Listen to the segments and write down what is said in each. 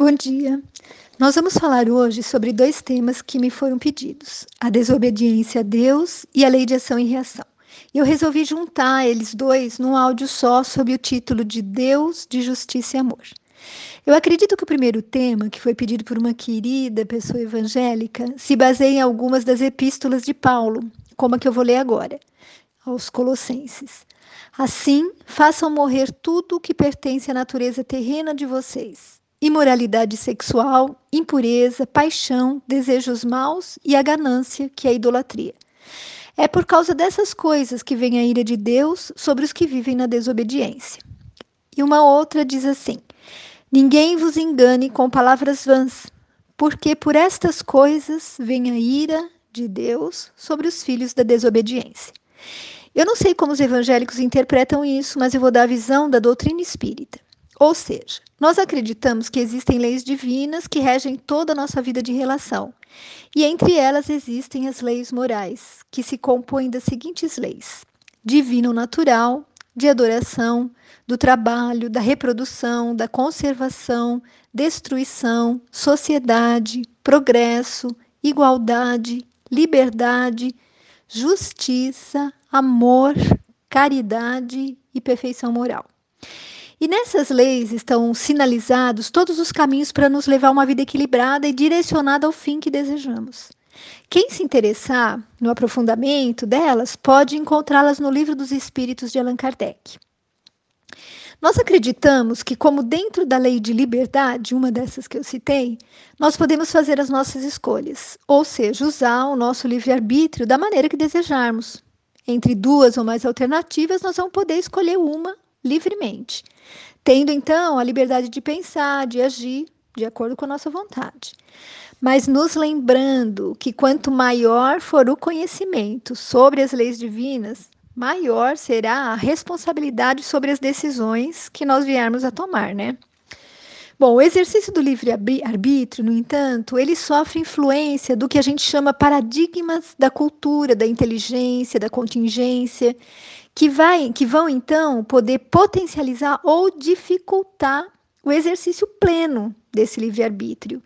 Bom dia. Nós vamos falar hoje sobre dois temas que me foram pedidos: a desobediência a Deus e a lei de ação e reação. Eu resolvi juntar eles dois num áudio só sob o título de Deus de Justiça e Amor. Eu acredito que o primeiro tema, que foi pedido por uma querida pessoa evangélica, se baseia em algumas das epístolas de Paulo, como a que eu vou ler agora, aos Colossenses. Assim, façam morrer tudo o que pertence à natureza terrena de vocês imoralidade sexual, impureza, paixão, desejos maus e a ganância, que é a idolatria. É por causa dessas coisas que vem a ira de Deus sobre os que vivem na desobediência. E uma outra diz assim: Ninguém vos engane com palavras vãs, porque por estas coisas vem a ira de Deus sobre os filhos da desobediência. Eu não sei como os evangélicos interpretam isso, mas eu vou dar a visão da doutrina espírita. Ou seja, nós acreditamos que existem leis divinas que regem toda a nossa vida de relação. E entre elas existem as leis morais, que se compõem das seguintes leis: divino natural, de adoração, do trabalho, da reprodução, da conservação, destruição, sociedade, progresso, igualdade, liberdade, justiça, amor, caridade e perfeição moral. E nessas leis estão sinalizados todos os caminhos para nos levar a uma vida equilibrada e direcionada ao fim que desejamos. Quem se interessar no aprofundamento delas pode encontrá-las no Livro dos Espíritos de Allan Kardec. Nós acreditamos que, como dentro da lei de liberdade, uma dessas que eu citei, nós podemos fazer as nossas escolhas, ou seja, usar o nosso livre-arbítrio da maneira que desejarmos. Entre duas ou mais alternativas, nós vamos poder escolher uma livremente, tendo então a liberdade de pensar, de agir de acordo com a nossa vontade. Mas nos lembrando que quanto maior for o conhecimento sobre as leis divinas, maior será a responsabilidade sobre as decisões que nós viermos a tomar, né? Bom, o exercício do livre-arbítrio, no entanto, ele sofre influência do que a gente chama paradigmas da cultura, da inteligência, da contingência, que, vai, que vão então poder potencializar ou dificultar o exercício pleno desse livre-arbítrio,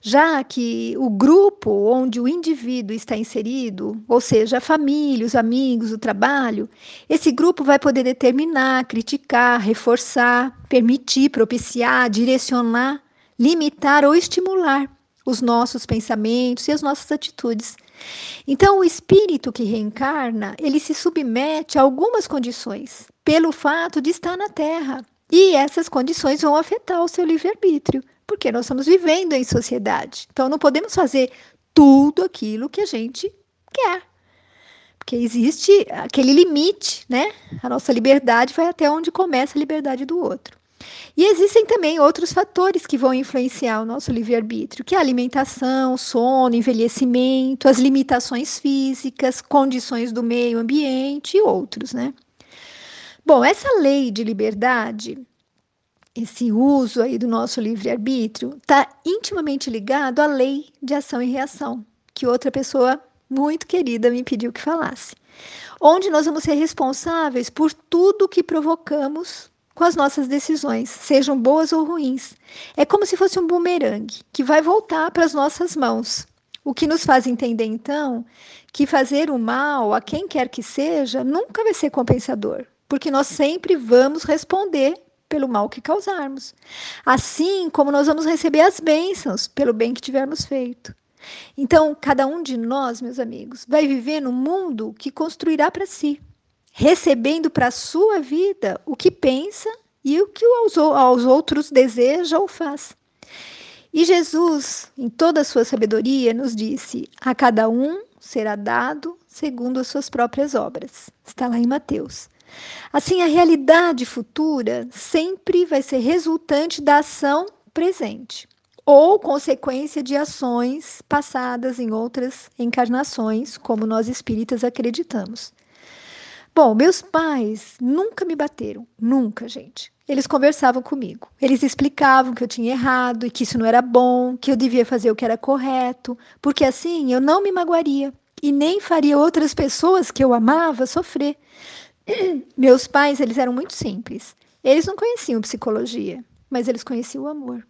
já que o grupo onde o indivíduo está inserido, ou seja, a família, os amigos, o trabalho, esse grupo vai poder determinar, criticar, reforçar, permitir, propiciar, direcionar, limitar ou estimular os nossos pensamentos e as nossas atitudes. Então, o espírito que reencarna, ele se submete a algumas condições, pelo fato de estar na Terra. E essas condições vão afetar o seu livre-arbítrio, porque nós estamos vivendo em sociedade. Então, não podemos fazer tudo aquilo que a gente quer. Porque existe aquele limite, né? A nossa liberdade vai até onde começa a liberdade do outro. E existem também outros fatores que vão influenciar o nosso livre-arbítrio, que é alimentação, sono, envelhecimento, as limitações físicas, condições do meio ambiente e outros, né? Bom, essa lei de liberdade, esse uso aí do nosso livre-arbítrio, está intimamente ligado à lei de ação e reação, que outra pessoa muito querida me pediu que falasse. Onde nós vamos ser responsáveis por tudo que provocamos com as nossas decisões, sejam boas ou ruins. É como se fosse um bumerangue que vai voltar para as nossas mãos. O que nos faz entender, então, que fazer o mal a quem quer que seja nunca vai ser compensador, porque nós sempre vamos responder pelo mal que causarmos. Assim como nós vamos receber as bênçãos pelo bem que tivermos feito. Então, cada um de nós, meus amigos, vai viver no mundo que construirá para si recebendo para a sua vida o que pensa e o que aos, aos outros deseja ou faz. E Jesus, em toda a sua sabedoria, nos disse: a cada um será dado segundo as suas próprias obras. Está lá em Mateus. Assim, a realidade futura sempre vai ser resultante da ação presente ou consequência de ações passadas em outras encarnações, como nós espíritas acreditamos. Bom, meus pais nunca me bateram, nunca, gente. Eles conversavam comigo. Eles explicavam que eu tinha errado e que isso não era bom, que eu devia fazer o que era correto, porque assim eu não me magoaria e nem faria outras pessoas que eu amava sofrer. Meus pais, eles eram muito simples. Eles não conheciam psicologia, mas eles conheciam o amor.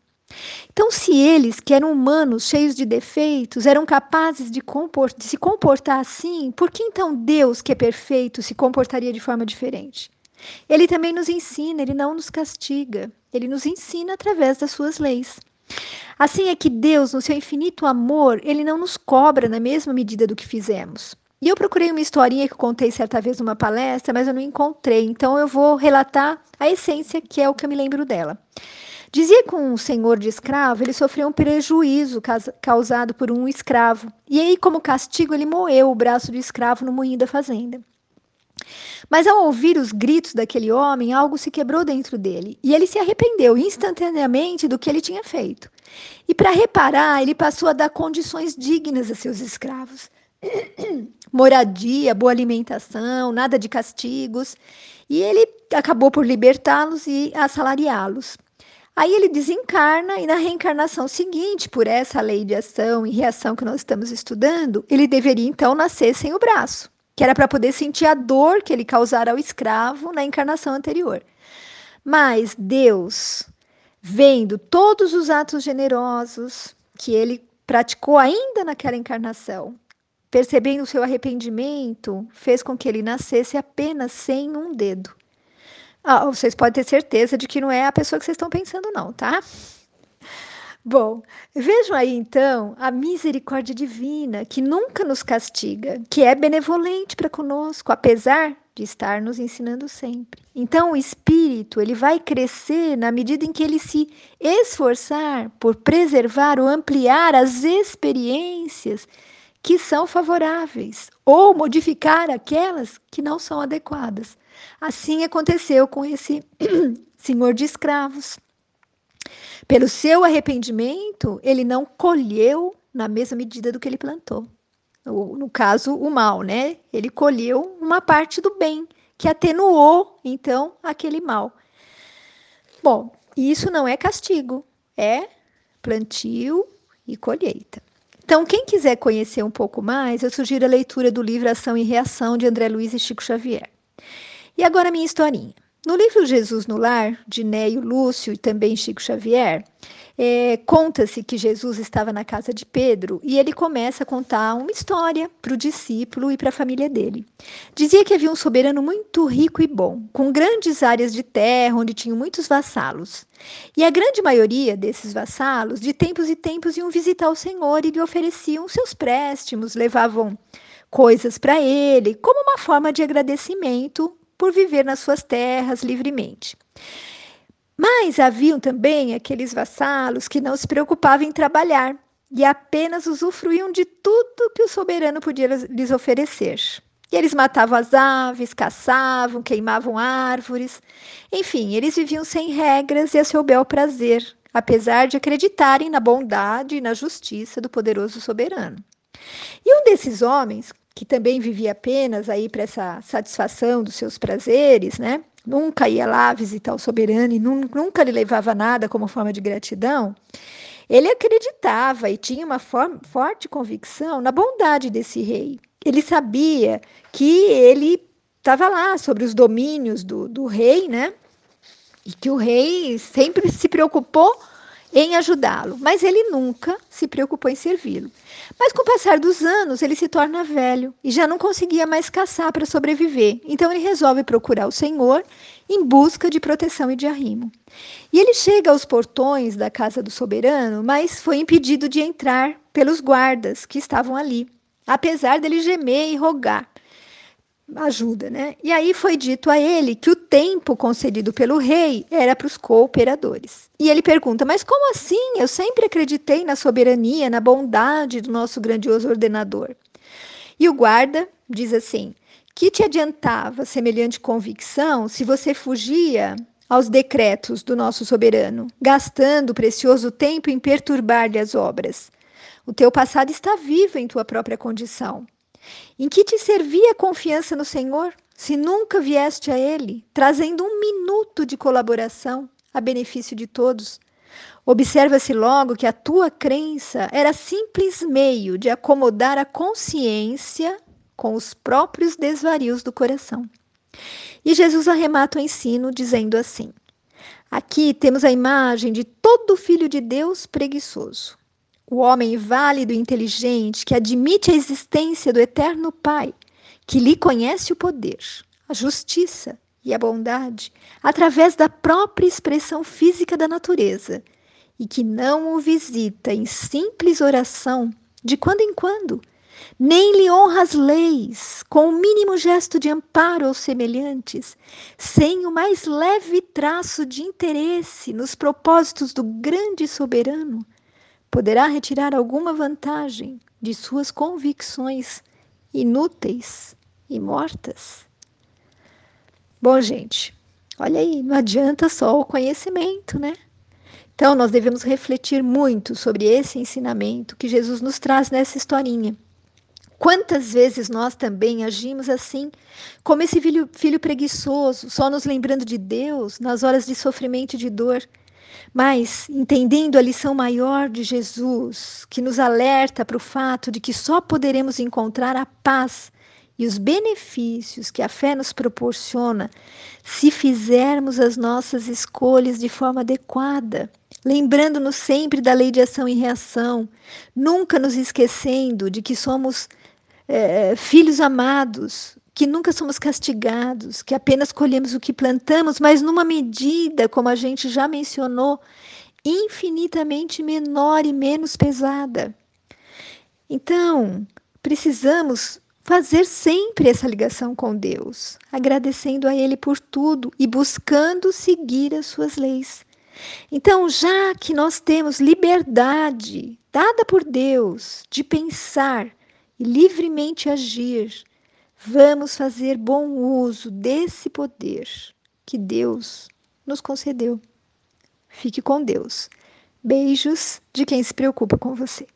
Então, se eles, que eram humanos, cheios de defeitos, eram capazes de, de, se comportar assim, por que então Deus, que é perfeito, se comportaria de forma diferente? Ele também nos ensina, ele não nos castiga, ele nos ensina através das suas leis. Assim é que Deus, no seu infinito amor, ele não nos cobra na mesma medida do que fizemos. E eu procurei uma historinha que contei certa vez numa palestra, mas eu não encontrei, então eu vou relatar a essência, que é o que eu me lembro dela. Dizia que um senhor de escravo, ele sofreu um prejuízo causado por um escravo. E aí, como castigo, ele moeu o braço do escravo no moinho da fazenda. Mas ao ouvir os gritos daquele homem, algo se quebrou dentro dele e ele se arrependeu instantaneamente do que ele tinha feito. E para reparar, ele passou a dar condições dignas a seus escravos. Moradia, boa alimentação, nada de castigos. E ele acabou por libertá-los e assalariá-los. Aí ele desencarna e na reencarnação seguinte, por essa lei de ação e reação que nós estamos estudando, ele deveria então nascer sem o braço que era para poder sentir a dor que ele causara ao escravo na encarnação anterior. Mas Deus, vendo todos os atos generosos que ele praticou ainda naquela encarnação, percebendo o seu arrependimento, fez com que ele nascesse apenas sem um dedo. Ah, vocês podem ter certeza de que não é a pessoa que vocês estão pensando, não, tá? Bom, vejam aí então a misericórdia divina que nunca nos castiga, que é benevolente para conosco, apesar de estar nos ensinando sempre. Então o espírito, ele vai crescer na medida em que ele se esforçar por preservar ou ampliar as experiências que são favoráveis ou modificar aquelas que não são adequadas. Assim aconteceu com esse senhor de escravos. Pelo seu arrependimento, ele não colheu na mesma medida do que ele plantou. No, caso, o mal, né? Ele colheu uma parte do bem, que atenuou, então, aquele mal. Bom, isso não é castigo, é plantio e colheita. Então, quem quiser conhecer um pouco mais, eu sugiro a leitura do livro Ação e Reação de André Luiz e Chico Xavier. E agora minha historinha. No livro Jesus no Lar, de Néio Lúcio e também Chico Xavier, é, conta-se que Jesus estava na casa de Pedro e ele começa a contar uma história para o discípulo e para a família dele. Dizia que havia um soberano muito rico e bom, com grandes áreas de terra onde tinham muitos vassalos. E a grande maioria desses vassalos, de tempos e tempos, iam visitar o Senhor e lhe ofereciam seus préstimos, levavam coisas para ele, como uma forma de agradecimento por viver nas suas terras livremente. Mas haviam também aqueles vassalos que não se preocupavam em trabalhar e apenas usufruíam de tudo que o soberano podia lhes oferecer. E eles matavam as aves, caçavam, queimavam árvores. Enfim, eles viviam sem regras e a seu bel prazer, apesar de acreditarem na bondade e na justiça do poderoso soberano. E um desses homens, que também vivia apenas aí para essa satisfação dos seus prazeres, né? Nunca ia lá visitar o soberano e nunca lhe levava nada como forma de gratidão. Ele acreditava e tinha uma forte convicção na bondade desse rei. Ele sabia que ele estava lá sobre os domínios do, do rei, né? E que o rei sempre se preocupou em ajudá-lo, mas ele nunca se preocupou em servi-lo. Mas com o passar dos anos, ele se torna velho e já não conseguia mais caçar para sobreviver. Então ele resolve procurar o Senhor em busca de proteção e de arrimo. E ele chega aos portões da casa do soberano, mas foi impedido de entrar pelos guardas que estavam ali, apesar dele gemer e rogar ajuda, né? E aí foi dito a ele que o tempo concedido pelo rei era para os cooperadores. E ele pergunta: Mas como assim? Eu sempre acreditei na soberania, na bondade do nosso grandioso ordenador. E o guarda diz assim: Que te adiantava semelhante convicção se você fugia aos decretos do nosso soberano, gastando precioso tempo em perturbar-lhe as obras? O teu passado está vivo em tua própria condição. Em que te servia a confiança no Senhor, se nunca vieste a Ele, trazendo um minuto de colaboração a benefício de todos? Observa-se logo que a tua crença era simples meio de acomodar a consciência com os próprios desvarios do coração. E Jesus arremata o ensino dizendo assim: Aqui temos a imagem de todo filho de Deus preguiçoso. O homem válido e inteligente que admite a existência do eterno Pai, que lhe conhece o poder, a justiça e a bondade através da própria expressão física da natureza e que não o visita em simples oração de quando em quando, nem lhe honra as leis com o mínimo gesto de amparo aos semelhantes, sem o mais leve traço de interesse nos propósitos do grande soberano, poderá retirar alguma vantagem de suas convicções inúteis e mortas? Bom, gente, olha aí, não adianta só o conhecimento, né? Então, nós devemos refletir muito sobre esse ensinamento que Jesus nos traz nessa historinha. Quantas vezes nós também agimos assim, como esse filho, filho preguiçoso, só nos lembrando de Deus nas horas de sofrimento e de dor, mas entendendo a lição maior de Jesus, que nos alerta para o fato de que só poderemos encontrar a paz e os benefícios que a fé nos proporciona se fizermos as nossas escolhas de forma adequada, lembrando-nos sempre da lei de ação e reação, nunca nos esquecendo de que somos é, filhos amados, que nunca somos castigados, que apenas colhemos o que plantamos, mas numa medida, como a gente já mencionou, infinitamente menor e menos pesada. Então, precisamos fazer sempre essa ligação com Deus, agradecendo a Ele por tudo e buscando seguir as suas leis. Então, já que nós temos liberdade dada por Deus de pensar e livremente agir, vamos fazer bom uso desse poder que Deus nos concedeu. Fique com Deus. Beijos de quem se preocupa com você.